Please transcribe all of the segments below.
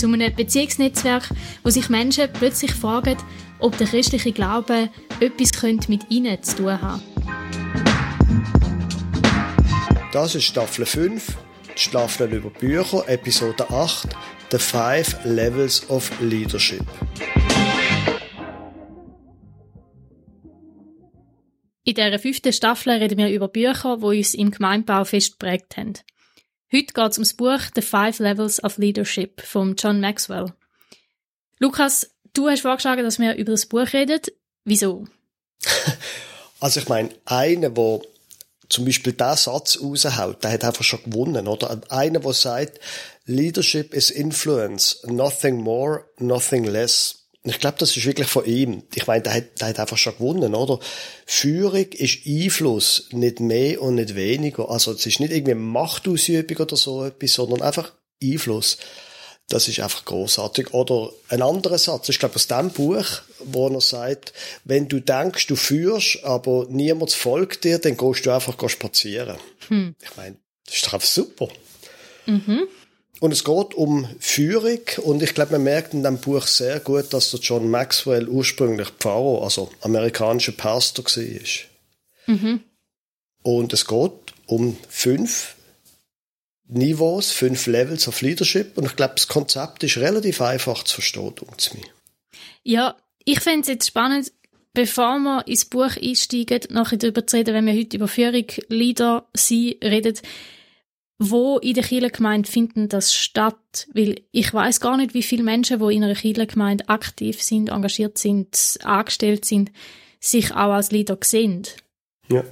Zu einem Beziehungsnetzwerk, wo sich Menschen plötzlich fragen, ob der christliche Glaube etwas mit ihnen zu tun haben Das ist Staffel 5, die Staffel über Bücher, Episode 8, The Five Levels of Leadership. In dieser fünften Staffel reden wir über Bücher, die uns im Gemeindebau fest geprägt haben. Heute geht es ums Buch The Five Levels of Leadership von John Maxwell. Lukas, du hast vorgeschlagen, dass wir über das Buch reden. Wieso? Also ich meine, einer, der zum Beispiel diesen Satz raushaut, der hat einfach schon gewonnen, oder? Einer, der sagt, Leadership is influence, nothing more, nothing less. Ich glaube, das ist wirklich von ihm. Ich meine, der hat, der hat einfach schon gewonnen, oder? Führung ist Einfluss, nicht mehr und nicht weniger. Also es ist nicht irgendwie Machtausübung oder so etwas, sondern einfach Einfluss. Das ist einfach großartig. Oder ein anderer Satz, ich glaube aus dem Buch, wo er sagt, wenn du denkst, du führst, aber niemand folgt dir, dann gehst du einfach spazieren. Hm. Ich meine, das ist doch einfach super. Mhm. Und es geht um Führung und ich glaube, man merkt in dem Buch sehr gut, dass der John Maxwell ursprünglich Pfarrer, also amerikanischer Pastor war. Mhm. Und es geht um fünf Niveaus, fünf Levels of Leadership und ich glaube, das Konzept ist relativ einfach zu verstehen, zu mir. Ja, ich fände es jetzt spannend, bevor wir ins Buch einsteigen, nachher darüber zu reden, wenn wir heute über Führung, Leader sein reden, wo in der Kirchengemeinde finden das statt? Weil ich weiß gar nicht, wie viele Menschen, die in einer Kirchengemeinde aktiv sind, engagiert sind, angestellt sind, sich auch als Leader sehen. Ja,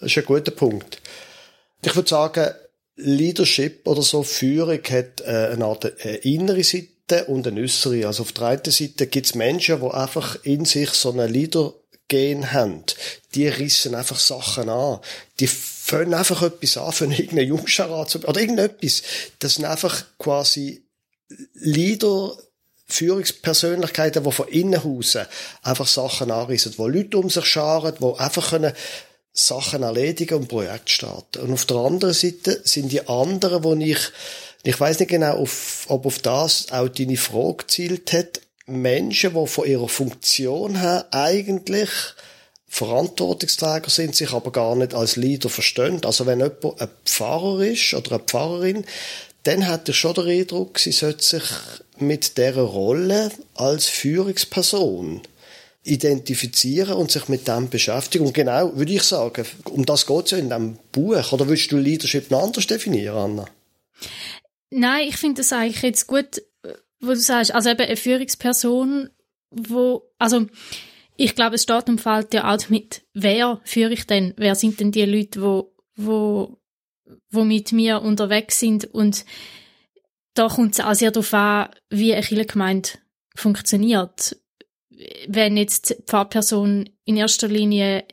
das ist ein guter Punkt. Ich würde sagen, Leadership oder so, Führung hat äh, eine Art eine innere Seite und eine äußere. Also auf der einen Seite gibt es Menschen, die einfach in sich so eine Leader Gen haben, die rissen einfach Sachen an. Die fangen einfach etwas an, für irgendeinen Jungschar oder irgendetwas. Das sind einfach quasi Leader, Führungspersönlichkeiten, die von innen hausen einfach Sachen anrissen, die Leute um sich scharen, die einfach können Sachen erledigen und Projekte starten. Und auf der anderen Seite sind die anderen, wo ich, ich weiß nicht genau, auf, ob auf das auch deine Frage gezielt hat, Menschen, die von ihrer Funktion her eigentlich Verantwortungsträger sind, sich aber gar nicht als Leader verstehen. Also wenn jemand ein Pfarrer ist oder eine Pfarrerin, dann hat er schon den Eindruck, sie sollte sich mit dieser Rolle als Führungsperson identifizieren und sich mit dem beschäftigen. Und genau, würde ich sagen, um das geht es ja in diesem Buch. Oder willst du Leadership noch anders definieren, Anna? Nein, ich finde das eigentlich jetzt gut wo du sagst, also eben eine Führungsperson, wo, also ich glaube, es steht und fällt ja auch mit, wer führe ich denn? Wer sind denn die Leute, wo, wo, wo mit mir unterwegs sind? Und da kommt es auch sehr darauf an, wie eine Kirchengemeinde funktioniert. Wenn jetzt die Pfarrperson in erster Linie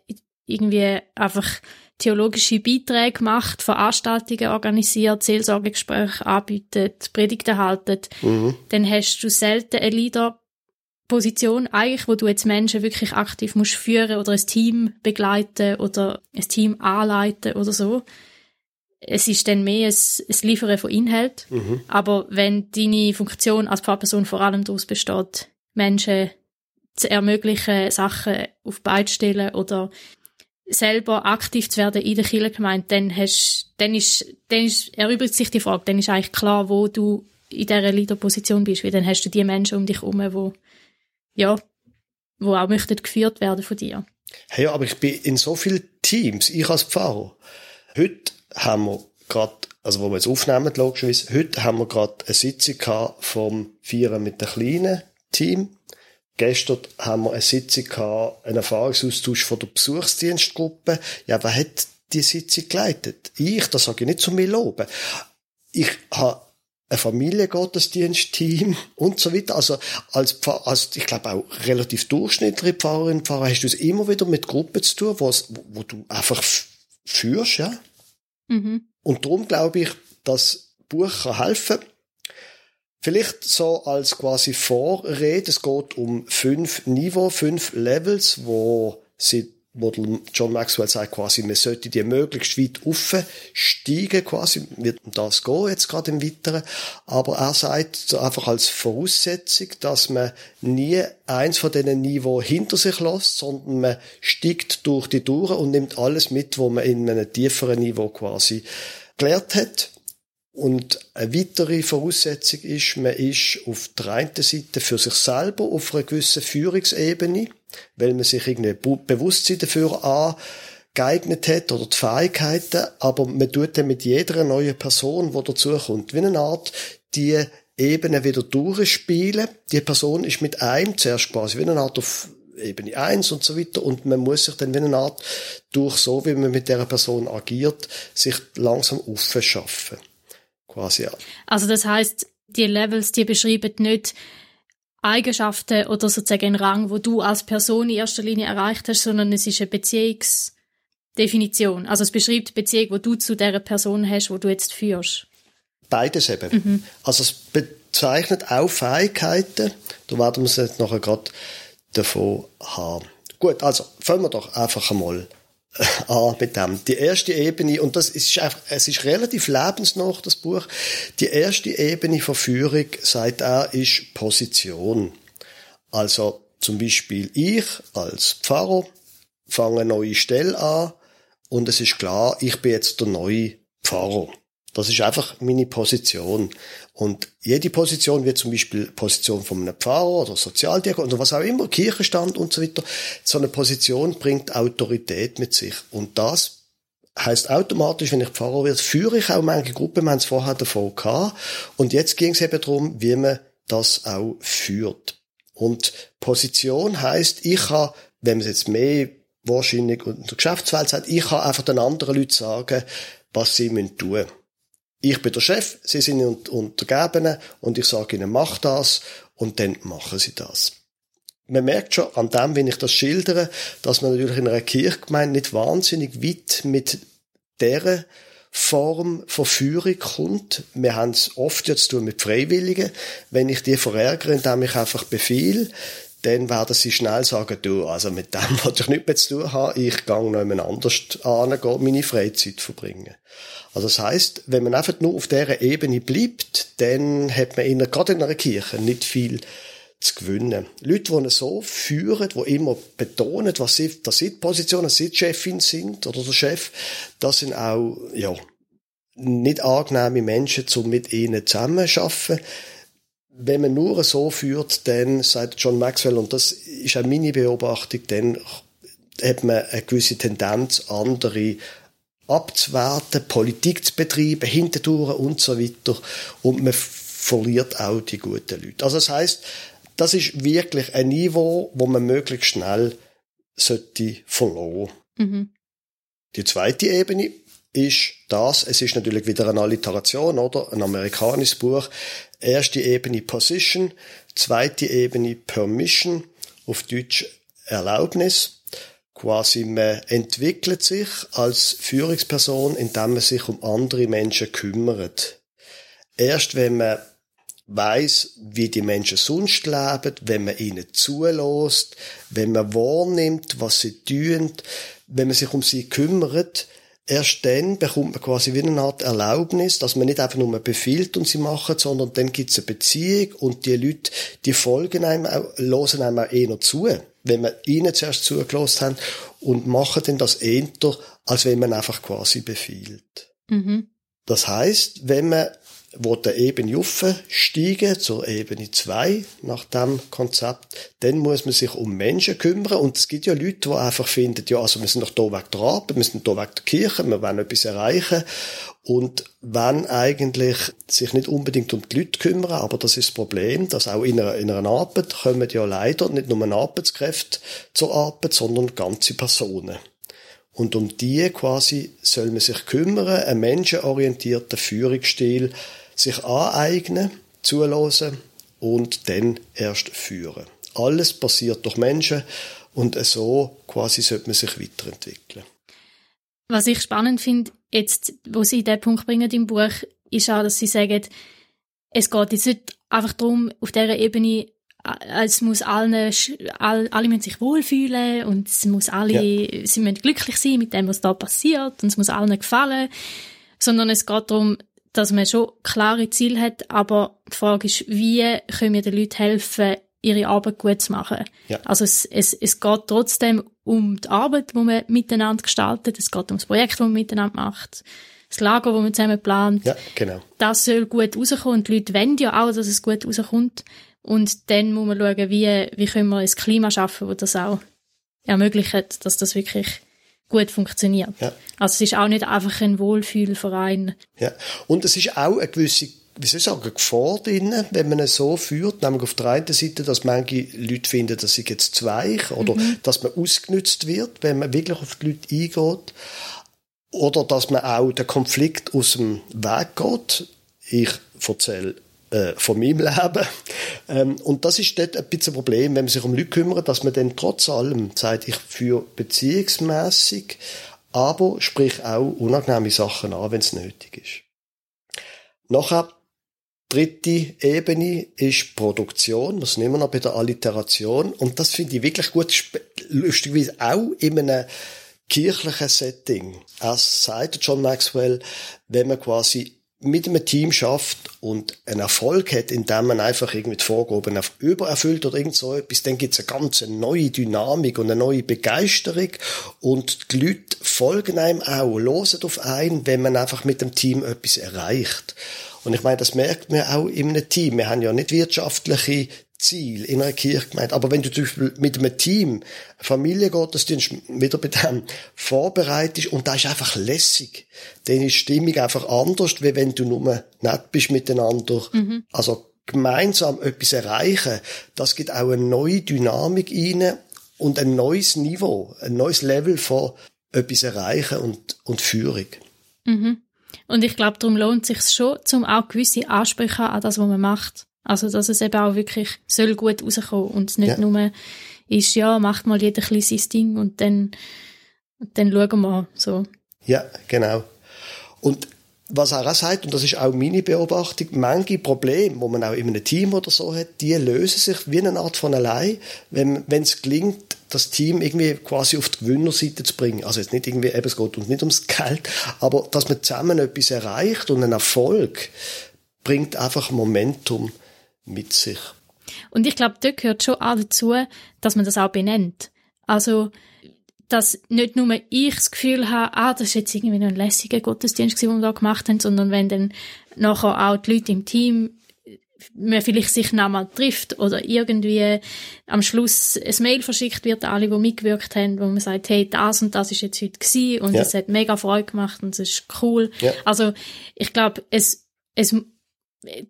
irgendwie einfach theologische Beiträge macht, Veranstaltungen organisiert, Seelsorgegespräche anbietet, Predigten haltet, mhm. dann hast du selten eine Leaderposition, eigentlich, wo du jetzt Menschen wirklich aktiv musst führen oder ein Team begleiten oder ein Team anleiten oder so. Es ist dann mehr ein, ein Liefern von Inhalt. Mhm. Aber wenn deine Funktion als Pfarrperson vor allem daraus besteht, Menschen zu ermöglichen, Sachen auf Beine stellen oder selber aktiv zu werden in der Kirchengemeinde, dann hast, dann ist, dann ist, erübrigt sich die Frage, dann ist eigentlich klar, wo du in dieser Leaderposition bist, weil dann hast du die Menschen um dich herum, wo, ja, wo auch möchten geführt werden von dir. Hey, aber ich bin in so vielen Teams, ich als Pfarrer. Heute haben wir gerade, also wo wir jetzt aufnehmen, logischerweise, heute haben wir gerade eine Sitzung gehabt vom Vieren mit dem kleinen Team Gestern haben wir eine Sitzung gehabt, einen Erfahrungsaustausch von der Besuchsdienstgruppe. Ja, wer hat die Sitzung geleitet? Ich, das sage ich nicht zu mir loben. Ich habe ein Familiengottesdienstteam und so weiter. Also als Pfarrer, also ich glaube auch relativ durchschnittliche Pfarrerin, Pfarrer hast du es immer wieder mit Gruppen zu tun, wo, wo du einfach führst, ja. Mhm. Und darum glaube ich, dass Buch kann helfen. Vielleicht so als quasi Vorrede, es geht um fünf Niveau, fünf Levels, wo sie wo John Maxwell sagt quasi, man sollte die möglichst weit aufsteigen, quasi, wird das gehen jetzt gerade im Weiteren. Aber er sagt einfach als Voraussetzung, dass man nie eins von diesen Niveau hinter sich lässt, sondern man steigt durch die Touren und nimmt alles mit, wo man in einem tieferen Niveau quasi gelernt hat. Und eine weitere Voraussetzung ist, man ist auf der einen Seite für sich selber auf einer gewissen Führungsebene, weil man sich irgendwie Bewusstsein dafür angeeignet hat oder die Fähigkeiten, aber man tut dann mit jeder neuen Person, die dazukommt, wie eine Art, die Ebene wieder durchspielen. Die Person ist mit einem zuerst quasi wie eine Art auf Ebene 1 und so weiter und man muss sich dann wie eine Art durch so, wie man mit der Person agiert, sich langsam aufschaffen. Quasi. Also das heißt, die Levels, die beschreiben nicht Eigenschaften oder sozusagen einen Rang, wo du als Person in erster Linie erreicht hast, sondern es ist eine Beziehungsdefinition. Also es beschreibt die Beziehung, wo du zu der Person hast, wo du jetzt führst. Beides eben. Mhm. Also es bezeichnet auch Fähigkeiten. Da werden wir es jetzt nachher gerade davon haben. Gut, also fangen wir doch einfach einmal an mit dem. Die erste Ebene, und das ist einfach, es ist relativ lebensnah, das Buch. Die erste Ebene von Führung, sagt er, ist Position. Also, zum Beispiel ich als Pfarrer fange eine neue Stelle an und es ist klar, ich bin jetzt der neue Pfarrer. Das ist einfach meine Position. Und jede Position, wie zum Beispiel Position von einem Pfarrer oder Sozialdirektor oder was auch immer, Kirchenstand und so weiter, so eine Position bringt Autorität mit sich. Und das heißt automatisch, wenn ich Pfarrer werde, führe ich auch manche Gruppen, wir haben es vorher davon gehabt. Und jetzt ging es eben darum, wie man das auch führt. Und Position heißt, ich habe, wenn man es jetzt mehr wahrscheinlich in der Geschäftswelt sagt, ich kann einfach den anderen Leuten sagen, was sie tun müssen ich bin der Chef, Sie sind Untergebene und ich sage Ihnen, mach das und dann machen Sie das. Man merkt schon an dem, wenn ich das schildere, dass man natürlich in einer Kirchgemeinde nicht wahnsinnig weit mit der Form von Führung kommt. Wir haben es oft jetzt zu tun mit Freiwilligen. Wenn ich die verärgere, indem ich einfach befehle, dann werden sie schnell sagen, du, also mit dem, was ich nicht mehr zu tun habe, ich gehe noch jemand anders an, meine Freizeit verbringen. Also das heißt, wenn man einfach nur auf dieser Ebene bleibt, dann hat man in, gerade in einer Kirche nicht viel zu gewinnen. Leute, die so führen, die immer betonen, was sie, dass sie die Position, dass sie die Chefin sind oder der Chef, das sind auch, ja, nicht angenehme Menschen, um mit ihnen zusammenzuarbeiten. Wenn man nur so führt, dann, sagt John Maxwell, und das ist auch meine Beobachtung, dann hat man eine gewisse Tendenz, andere abzuwerten, Politik zu betreiben, hinterdurch und so weiter. Und man verliert auch die guten Leute. Also das heißt, das ist wirklich ein Niveau, wo man möglichst schnell sollte verloren. Mhm. Die zweite Ebene ist das, es ist natürlich wieder eine Alliteration, oder? Ein amerikanisches Buch. Erste Ebene Position, zweite Ebene Permission, auf Deutsch Erlaubnis quasi man entwickelt sich als Führungsperson, indem man sich um andere Menschen kümmert. Erst wenn man weiß, wie die Menschen sonst leben, wenn man ihnen zulässt, wenn man wahrnimmt, was sie tun, wenn man sich um sie kümmert, erst dann bekommt man quasi wie eine Art Erlaubnis, dass man nicht einfach nur befiehlt und sie machen, sondern dann gibt es eine Beziehung und die Leute, die folgen einem, auch, hören einem auch eher zu wenn wir ihnen zuerst zugelassen haben und machen dann das eher, als wenn man einfach quasi befiehlt. Mhm. Das heißt, wenn man wo der Ebene aufsteigen zur Ebene 2 nach dem Konzept, dann muss man sich um Menschen kümmern und es gibt ja Leute, die einfach finden, ja, also wir sind doch da wegen der Arbeit, wir sind da wegen der Kirche, wir wollen etwas erreichen und wenn eigentlich sich nicht unbedingt um die Leute kümmern, aber das ist das Problem, dass auch in einer, in einer Arbeit kommen ja leider nicht nur Arbeitskräfte zur Arbeit, sondern ganze Personen. Und um die quasi soll man sich kümmern, einen menschenorientierten Führungsstil sich aneignen, zulassen und dann erst führen. Alles passiert durch Menschen und so quasi sollte man sich weiterentwickeln. Was ich spannend finde, jetzt, wo Sie den Punkt bringen im Buch, ist auch, dass Sie sagen, es geht jetzt nicht einfach darum, auf dieser Ebene, äh, es muss alle, alle müssen sich wohlfühlen und es muss alle, ja. sie müssen glücklich sein mit dem, was da passiert und es muss allen gefallen, sondern es geht darum, dass man schon klare Ziele hat, aber die Frage ist, wie können wir den Leuten helfen, ihre Arbeit gut zu machen. Ja. Also es, es, es geht trotzdem um die Arbeit, die man miteinander gestaltet, es geht um das Projekt, das man miteinander macht, das Lager, das man zusammen plant. Ja, genau. Das soll gut rauskommen und die Leute wollen ja auch, dass es gut rauskommt. Und dann muss man schauen, wie, wie können wir ein Klima schaffen, das das auch ermöglicht, dass das wirklich gut funktioniert. Ja. Also es ist auch nicht einfach ein Wohlfühlverein. Ja. Und es ist auch eine gewisse wie soll ich sagen, Gefahr drin, wenn man es so führt, nämlich auf der einen Seite, dass manche Leute finden, dass sie jetzt zu weich oder mhm. dass man ausgenutzt wird, wenn man wirklich auf die Leute eingeht. Oder dass man auch den Konflikt aus dem Weg geht. Ich erzähle äh, von meinem Leben. Ähm, und das ist dort ein bisschen ein Problem, wenn man sich um Leute kümmert, dass man dann trotz allem sagt, ich führe beziehungsmässig, aber sprich auch unangenehme Sachen an, wenn es nötig ist. Nachher dritte Ebene ist Produktion. Wir sind immer noch bei der Alliteration. Und das finde ich wirklich gut. Lustigerweise auch in einem kirchlichen Setting. Er sagt John Maxwell, wenn man quasi mit einem Team schafft und einen Erfolg hat, indem man einfach irgendwie die Vorgaben übererfüllt oder irgend so etwas, dann gibt es eine ganz neue Dynamik und eine neue Begeisterung und die Leute folgen einem auch, losen auf einen, wenn man einfach mit dem Team etwas erreicht. Und ich meine, das merkt man auch in einem Team. Wir haben ja nicht wirtschaftliche Ziel in einer Kirchgemeinde. Aber wenn du zum Beispiel mit einem Team Familiengottesdienst wieder bei dem vorbereitest und da ist einfach lässig, dann ist die Stimmung einfach anders, wie wenn du nur nett bist miteinander. Mhm. Also gemeinsam etwas erreichen, das gibt auch eine neue Dynamik rein und ein neues Niveau, ein neues Level von etwas erreichen und, und Führung. Mhm. Und ich glaube, darum lohnt es sich schon, zum auch gewisse Ansprüche an das, was man macht. Also, dass es eben auch wirklich soll gut rauskommen und es nicht ja. nur ist, ja, macht mal jeder ein sein Ding und dann, dann schauen wir so. Ja, genau. Und was er auch sagt, und das ist auch meine Beobachtung, manche Probleme, die man auch in einem Team oder so hat, die lösen sich wie eine Art von allein, wenn es gelingt, das Team irgendwie quasi auf die Gewinnerseite zu bringen. Also jetzt nicht irgendwie, eben, es geht uns nicht ums Geld, aber dass man zusammen etwas erreicht und ein Erfolg bringt einfach Momentum mit sich. Und ich glaube, dort gehört schon auch dazu, dass man das auch benennt. Also, dass nicht nur ich das Gefühl habe, ah, das ist jetzt irgendwie ein lässiger Gottesdienst, den wir da gemacht haben, sondern wenn dann nachher auch die Leute im Team man vielleicht sich nochmal trifft oder irgendwie am Schluss ein Mail verschickt wird an alle, die mitgewirkt haben, wo man sagt, hey, das und das ist jetzt heute gewesen und ja. es hat mega Freude gemacht und es ist cool. Ja. Also ich glaube, es, es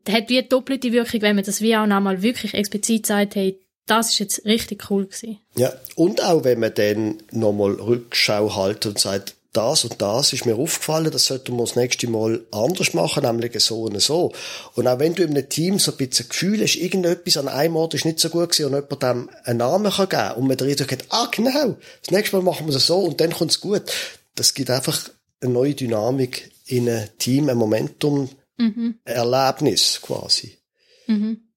hat wie doppelte Wirkung, wenn man das wie auch nochmal wirklich explizit sagt, hey, das ist jetzt richtig cool gewesen. Ja, und auch wenn man dann nochmal Rückschau hält und sagt, das und das ist mir aufgefallen, das sollten wir das nächste Mal anders machen, nämlich so und so. Und auch wenn du in einem Team so ein bisschen Gefühl hast, irgendetwas an einem Ort ist nicht so gut gewesen und jemand dem einen Namen kann geben und man der sagt, ah genau, das nächste Mal machen wir es so und dann kommt es gut. Das gibt einfach eine neue Dynamik in einem Team, ein Momentum, mhm. Erlebnis quasi. Mhm.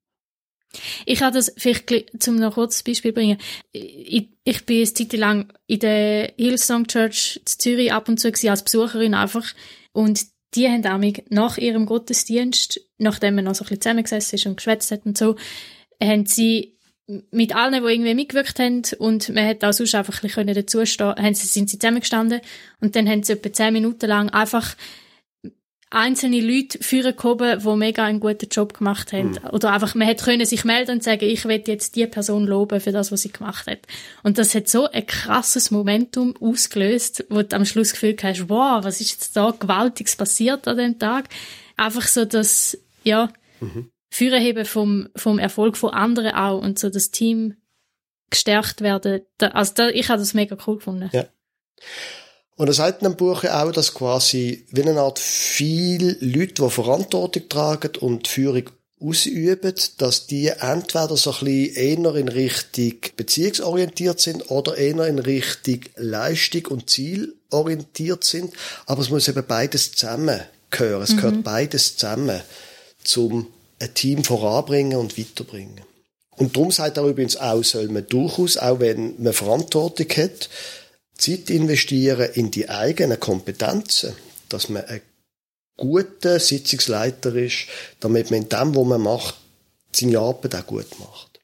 Ich habe das vielleicht zum noch kurzes Beispiel bringen. Ich, ich bin eine Zeit lang in der Hillsong Church in Zürich ab und zu als Besucherin einfach und die haben auch nach ihrem Gottesdienst, nachdem man noch so ein bisschen zusammengesessen ist und geschwätzt hat und so, haben sie mit allen, die irgendwie mitgewirkt haben und man hat auch sonst einfach ein bisschen dazustehen, haben sie, sind sie zusammengestanden und dann haben sie etwa zehn Minuten lang einfach einzelne Leute führen gehoben, die mega einen guten Job gemacht haben. Mhm. Oder einfach, man hätte können sich melden und sagen, ich will jetzt die Person loben für das, was sie gemacht hat. Und das hat so ein krasses Momentum ausgelöst, wo du am Schluss gefühlt hast, wow, was ist jetzt da gewaltiges passiert an dem Tag? Einfach so das, ja, mhm. Führerheben vom, vom Erfolg von anderen auch und so das Team gestärkt werden. Da, also da, ich habe das mega cool gefunden. Ja. Und er sagt in dem Buch auch, dass quasi wie eine Art viel Leute, die Verantwortung tragen und Führung ausüben, dass die entweder so ein bisschen eher in Richtung beziehungsorientiert sind oder eher in Richtung Leistung und Zielorientiert sind. Aber es muss eben beides zusammengehören. Es mhm. gehört beides zusammen, zum ein Team voranbringen und weiterbringen. Und darum sagt er übrigens auch, soll man durchaus, auch wenn man Verantwortung hat, Zeit investieren in die eigenen Kompetenzen, dass man ein guter Sitzungsleiter ist, damit man in dem, was man macht, seine Arbeit auch gut macht.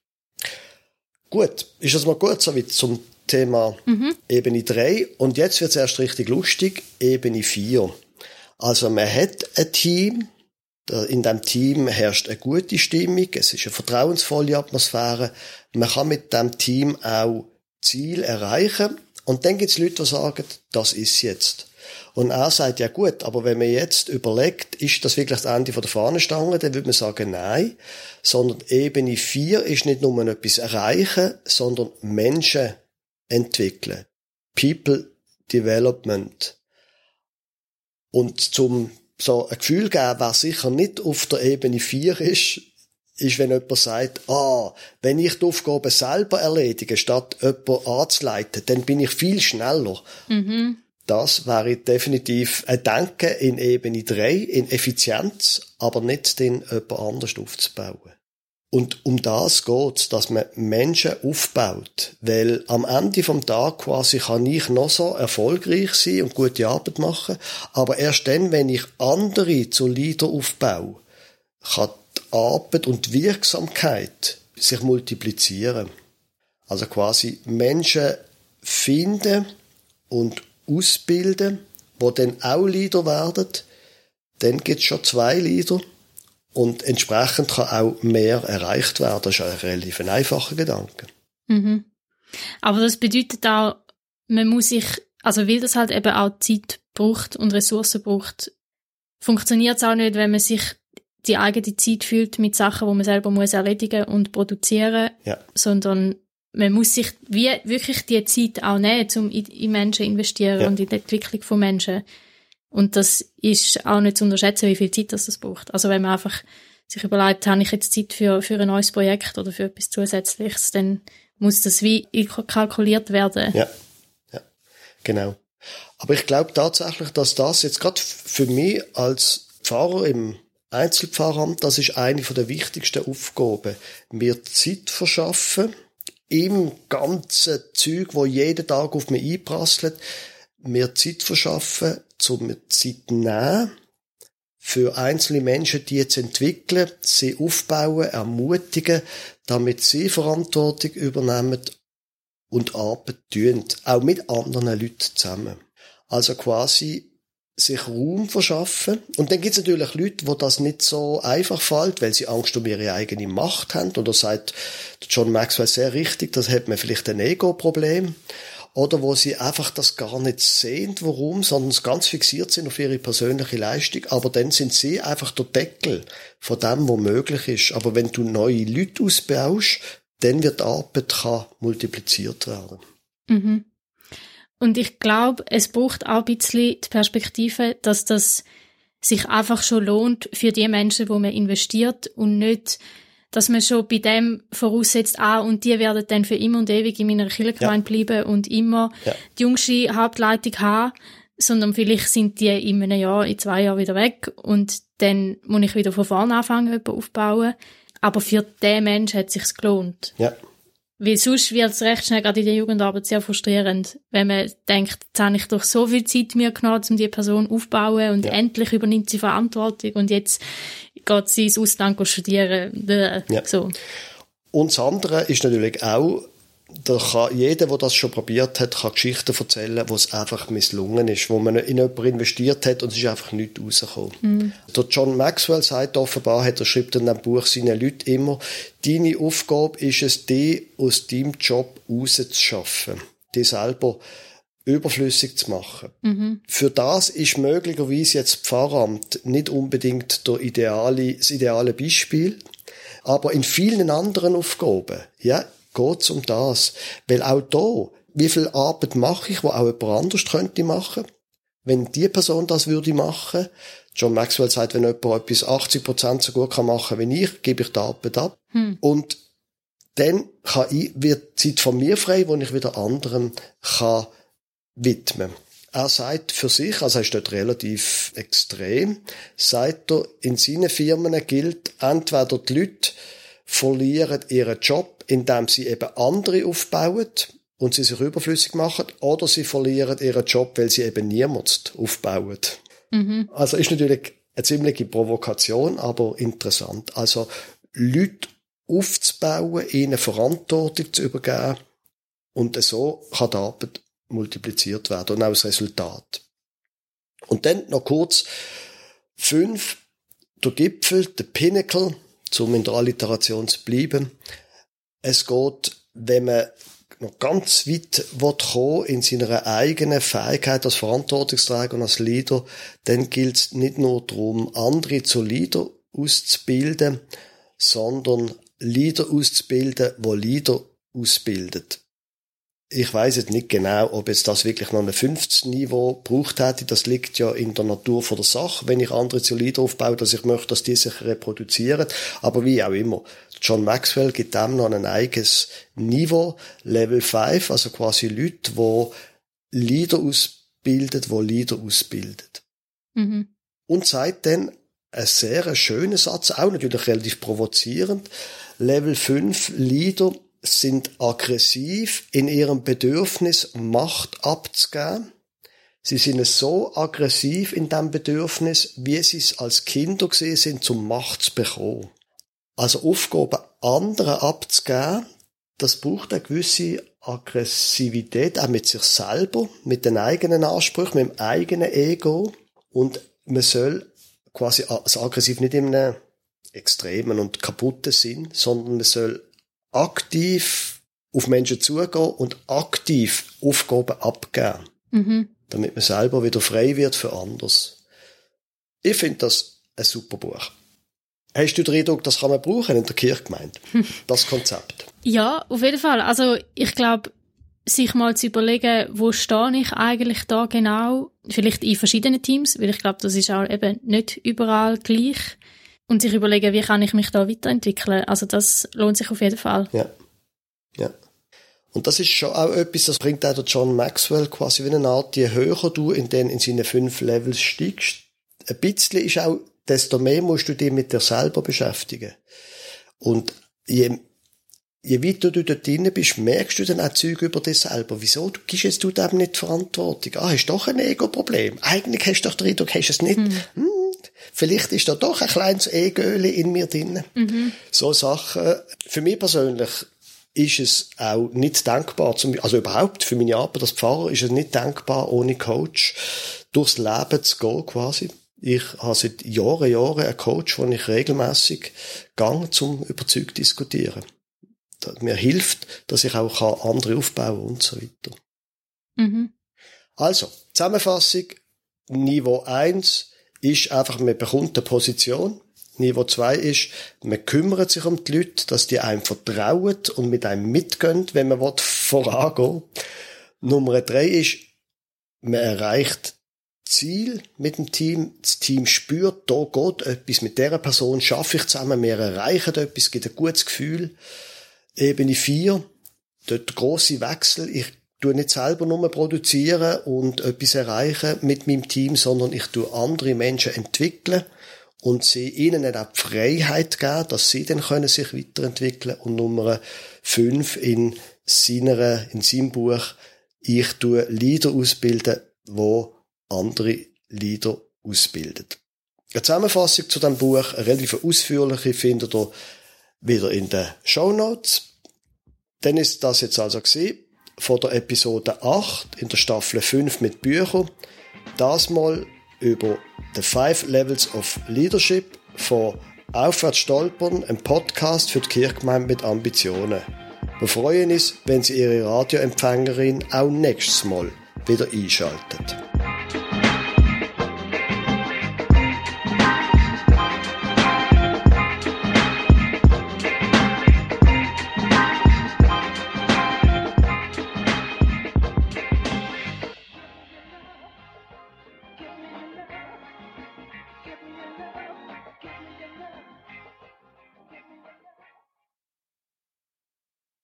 Gut, ist das mal gut so wie zum Thema mhm. Ebene 3 und jetzt wird es erst richtig lustig, Ebene 4. Also man hat ein Team, in dem Team herrscht eine gute Stimmung, es ist eine vertrauensvolle Atmosphäre, man kann mit dem Team auch Ziel erreichen und dann gibt es Leute, die sagen, das ist jetzt. Und er sagt, ja gut, aber wenn man jetzt überlegt, ist das wirklich das Ende der Fahnenstange, dann würde man sagen, nein. Sondern Ebene 4 ist nicht nur etwas erreichen, sondern Menschen entwickeln. People Development. Und zum so ein Gefühl geben, wer sicher nicht auf der Ebene 4 ist, ist, wenn jemand sagt, ah, wenn ich die Aufgabe selber erledige, statt jemanden anzuleiten, dann bin ich viel schneller. Mhm. Das wäre definitiv ein Denken in Ebene 3, in Effizienz, aber nicht den jemand anders aufzubauen. Und um das geht's, dass man Menschen aufbaut. Weil am Ende vom Tag quasi kann ich noch so erfolgreich sein und gute Arbeit machen. Aber erst dann, wenn ich andere zu Leader aufbaue, kann Arbeit und Wirksamkeit sich multiplizieren. Also quasi Menschen finden und ausbilden, wo dann auch Leader werden, dann gibt es schon zwei Leader und entsprechend kann auch mehr erreicht werden. Das ist ein relativ einfacher Gedanke. Mhm. Aber das bedeutet auch, man muss sich, also weil das halt eben auch Zeit braucht und Ressourcen braucht, funktioniert es auch nicht, wenn man sich die eigene Zeit fühlt mit Sachen, wo man selber muss erledigen und produzieren, ja. sondern man muss sich wie wirklich die Zeit auch nehmen, um in, in Menschen investieren ja. und in die Entwicklung von Menschen. Und das ist auch nicht zu unterschätzen, wie viel Zeit das, das braucht. Also wenn man einfach sich überlegt, habe ich jetzt Zeit für, für ein neues Projekt oder für etwas Zusätzliches, dann muss das wie kalkuliert werden. Ja, ja, genau. Aber ich glaube tatsächlich, dass das jetzt gerade für mich als Pfarrer im Einzelpfarramt, das ist eine der wichtigsten Aufgaben. Mir Zeit verschaffen, im ganzen Zeug, wo jeden Tag auf mich einprasselt, mir Zeit verschaffen, zum Zeit nehmen, für einzelne Menschen die zu entwickeln, sie aufbauen, ermutigen, damit sie Verantwortung übernehmen und Arbeit tun, auch mit anderen Leuten zusammen. Also quasi sich Raum verschaffen. Und dann gibt es natürlich Leute, wo das nicht so einfach fällt, weil sie Angst um ihre eigene Macht haben. Oder sagt John Maxwell sehr richtig, das hat man vielleicht ein Ego-Problem. Oder wo sie einfach das gar nicht sehen, warum, sondern ganz fixiert sind auf ihre persönliche Leistung. Aber dann sind sie einfach der Deckel von dem, was möglich ist. Aber wenn du neue Leute ausbaust, dann wird Arbeit multipliziert werden. Mhm. Und ich glaube, es braucht auch ein bisschen die Perspektive, dass das sich einfach schon lohnt für die Menschen, wo man investiert und nicht, dass man schon bei dem voraussetzt, ah, und die werden dann für immer und ewig in meiner Kirchengemeinde ja. bleiben und immer ja. die jüngste Hauptleitung haben, sondern vielleicht sind die in einem Jahr, in zwei Jahren wieder weg und dann muss ich wieder von vorne anfangen, jemanden aufbauen. Aber für den Mensch hat es sich gelohnt. Ja. Weil sonst wird es recht schnell gerade in der Jugendarbeit sehr frustrierend, wenn man denkt, jetzt habe ich doch so viel Zeit mir genommen, um die Person aufzubauen und ja. endlich übernimmt sie Verantwortung und jetzt geht sie ins Ausland studieren. Ja. So. Und das andere ist natürlich auch, da kann jeder, der das schon probiert hat, kann Geschichten erzählen, wo es einfach misslungen ist, wo man in jemanden investiert hat und es ist einfach nichts rausgekommen. Mhm. Der John Maxwell sagt offenbar, hat er schreibt in einem Buch seinen Leuten immer, deine Aufgabe ist es, die aus deinem Job rauszuschaffen, die selber überflüssig zu machen. Mhm. Für das ist möglicherweise jetzt Pfarramt nicht unbedingt der ideale, das ideale Beispiel, aber in vielen anderen Aufgaben, ja, geht's um das. Weil auch da wie viel Arbeit mache ich, wo auch jemand anders könnte machen. Wenn die Person das würde machen, John Maxwell sagt, wenn jemand etwas 80 Prozent so gut kann machen wie ich, gebe ich die Arbeit ab. Hm. Und dann kann ich, wird Zeit von mir frei, wo ich wieder anderen kann widmen. Er sagt für sich, also er ist dort relativ extrem, sagt er, in seinen Firmen gilt, entweder die Leute verlieren ihren Job, indem sie eben andere aufbauen und sie sich überflüssig machen, oder sie verlieren ihren Job, weil sie eben niemand aufbauen. Mhm. Also ist natürlich eine ziemliche Provokation, aber interessant. Also Leute aufzubauen, ihnen Verantwortung zu übergeben und so kann die Arbeit multipliziert werden und auch das Resultat. Und dann noch kurz fünf, der Gipfel, der Pinnacle, um in der Alliteration zu bleiben. Es geht, wenn man noch ganz weit kommen in seiner eigenen Fähigkeit als Verantwortungsträger und als Leader, dann gilt es nicht nur darum, andere zu Leader auszubilden, sondern Leader auszubilden, wo Leader ausbildet ich weiß jetzt nicht genau, ob jetzt das wirklich noch ein 50 Niveau braucht hätte. Das liegt ja in der Natur von der Sache, wenn ich andere Zylinder aufbaue, dass ich möchte, dass die sich reproduzieren. Aber wie auch immer. John Maxwell gibt dem noch ein eigenes Niveau, Level 5, also quasi Leute, die Leader ausbilden, die Leader ausbilden. Mhm. Und sagt dann ein sehr schöner Satz, auch natürlich relativ provozierend. Level 5 Leader sind aggressiv in ihrem Bedürfnis, Macht abzugeben. Sie sind so aggressiv in dem Bedürfnis, wie sie es als Kinder gesehen sind, zum Macht zu bekommen. Also Aufgaben anderen abzugeben, das braucht eine gewisse Aggressivität, auch mit sich selber, mit den eigenen Ansprüchen, mit dem eigenen Ego. Und man soll quasi also aggressiv nicht in einem extremen und kaputten Sinn, sondern man soll aktiv auf Menschen zugehen und aktiv Aufgaben abgeben. Mhm. Damit man selber wieder frei wird für anders. Ich finde das ein super Buch. Hast du den Eindruck, das kann man brauchen in der Kirchgemeinde? Das Konzept? Ja, auf jeden Fall. Also, ich glaube, sich mal zu überlegen, wo stehe ich eigentlich da genau, vielleicht in verschiedenen Teams, weil ich glaube, das ist auch eben nicht überall gleich und sich überlegen, wie kann ich mich da weiterentwickeln. Also das lohnt sich auf jeden Fall. Ja. Ja. Und das ist schon auch etwas, das bringt auch der John Maxwell quasi wie eine Art, je höher du in den, in seine fünf Levels steigst, ein bisschen ist auch, desto mehr musst du dich mit dir selber beschäftigen. Und je, je weiter du dort drin bist, merkst du dann auch Zeug über dich selber. Wieso? Du gibst jetzt du dem nicht Verantwortung. Ah, hast doch ein Ego-Problem. Eigentlich hast du doch den Eindruck, hast es nicht. Hm. Hm, vielleicht ist da doch ein kleines Egöli in mir drin. Mhm. So Sachen. Für mich persönlich ist es auch nicht denkbar, also überhaupt für meine Arbeit als Pfarrer ist es nicht denkbar, ohne Coach durchs Leben zu gehen, quasi. Ich habe seit Jahren, Jahren einen Coach, den ich regelmäßig gang zum überzeugt diskutieren. Das mir hilft, dass ich auch andere aufbauen und so weiter. Mhm. Also, Zusammenfassung. Niveau 1 ist einfach, man bekommt eine Position. Niveau zwei ist, man kümmert sich um die Leute, dass die einem vertrauen und mit einem mitgehen, wenn man vorangehen Nummer drei ist, man erreicht Ziel mit dem Team. Das Team spürt, da geht etwas mit dieser Person, schaffe ich zusammen, wir erreichen etwas, gibt ein gutes Gefühl. Ebene vier, dort der grosse Wechsel. Ich tue nicht selber nur produzieren und etwas erreichen mit meinem Team, sondern ich tue andere Menschen entwickeln und sie ihnen auch die Freiheit geben, dass sie dann können sich weiterentwickeln und Nummer fünf in seiner, in seinem Buch, ich tue Leader ausbilden, wo andere Leader ausbilden. Eine Zusammenfassung zu dem Buch, eine relativ ausführliche, findet ihr wieder in den Show Notes. Dann ist das jetzt also gesehen von der Episode 8 in der Staffel 5 mit Büchern. Das mal über The Five Levels of Leadership von Aufwärts stolpern, ein Podcast für die Kirchgemeinde mit Ambitionen. Wir freuen uns, wenn Sie Ihre Radioempfängerin auch nächstes Mal wieder einschaltet.